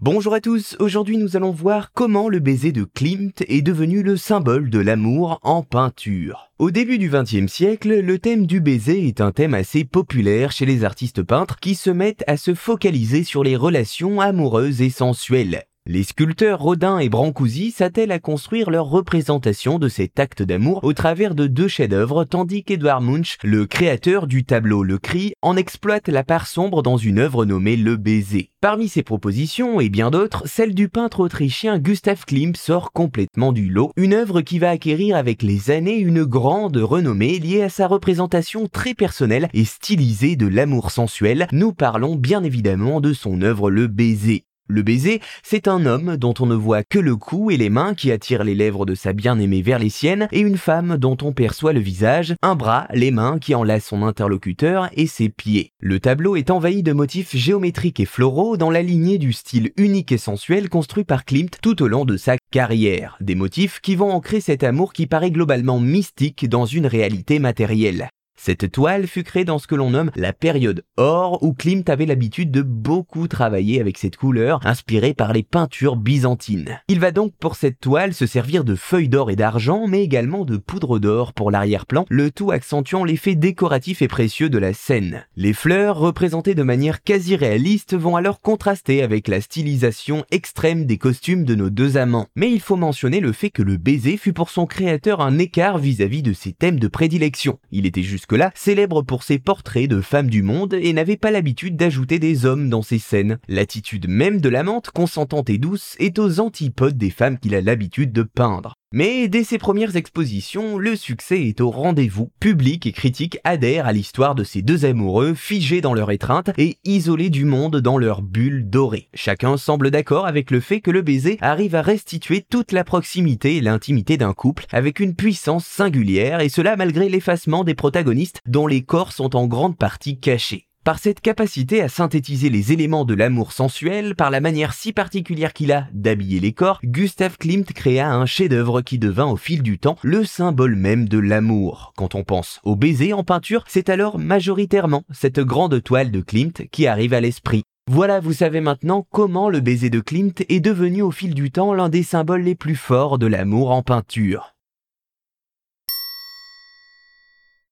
Bonjour à tous, aujourd'hui nous allons voir comment le baiser de Klimt est devenu le symbole de l'amour en peinture. Au début du XXe siècle, le thème du baiser est un thème assez populaire chez les artistes peintres qui se mettent à se focaliser sur les relations amoureuses et sensuelles. Les sculpteurs Rodin et Brancusi s'attellent à construire leur représentation de cet acte d'amour au travers de deux chefs-d'œuvre, tandis qu'Edouard Munch, le créateur du tableau Le Cri, en exploite la part sombre dans une œuvre nommée Le Baiser. Parmi ces propositions, et bien d'autres, celle du peintre autrichien Gustav Klimt sort complètement du lot, une œuvre qui va acquérir avec les années une grande renommée liée à sa représentation très personnelle et stylisée de l'amour sensuel. Nous parlons bien évidemment de son œuvre Le Baiser. Le baiser, c'est un homme dont on ne voit que le cou et les mains qui attirent les lèvres de sa bien-aimée vers les siennes, et une femme dont on perçoit le visage, un bras, les mains qui enlacent son interlocuteur et ses pieds. Le tableau est envahi de motifs géométriques et floraux dans la lignée du style unique et sensuel construit par Klimt tout au long de sa carrière. Des motifs qui vont ancrer cet amour qui paraît globalement mystique dans une réalité matérielle. Cette toile fut créée dans ce que l'on nomme la période or où Klimt avait l'habitude de beaucoup travailler avec cette couleur inspirée par les peintures byzantines. Il va donc pour cette toile se servir de feuilles d'or et d'argent mais également de poudre d'or pour l'arrière-plan, le tout accentuant l'effet décoratif et précieux de la scène. Les fleurs représentées de manière quasi réaliste vont alors contraster avec la stylisation extrême des costumes de nos deux amants. Mais il faut mentionner le fait que le baiser fut pour son créateur un écart vis-à-vis de ses thèmes de prédilection. Il était là célèbre pour ses portraits de femmes du monde et n'avait pas l'habitude d'ajouter des hommes dans ses scènes. L'attitude même de l'amante, consentante et douce, est aux antipodes des femmes qu'il a l'habitude de peindre. Mais dès ses premières expositions, le succès est au rendez-vous. Public et critique adhèrent à l'histoire de ces deux amoureux figés dans leur étreinte et isolés du monde dans leur bulle dorée. Chacun semble d'accord avec le fait que le baiser arrive à restituer toute la proximité et l'intimité d'un couple avec une puissance singulière et cela malgré l'effacement des protagonistes dont les corps sont en grande partie cachés. Par cette capacité à synthétiser les éléments de l'amour sensuel, par la manière si particulière qu'il a d'habiller les corps, Gustav Klimt créa un chef-d'œuvre qui devint au fil du temps le symbole même de l'amour. Quand on pense au baiser en peinture, c'est alors majoritairement cette grande toile de Klimt qui arrive à l'esprit. Voilà, vous savez maintenant comment le baiser de Klimt est devenu au fil du temps l'un des symboles les plus forts de l'amour en peinture.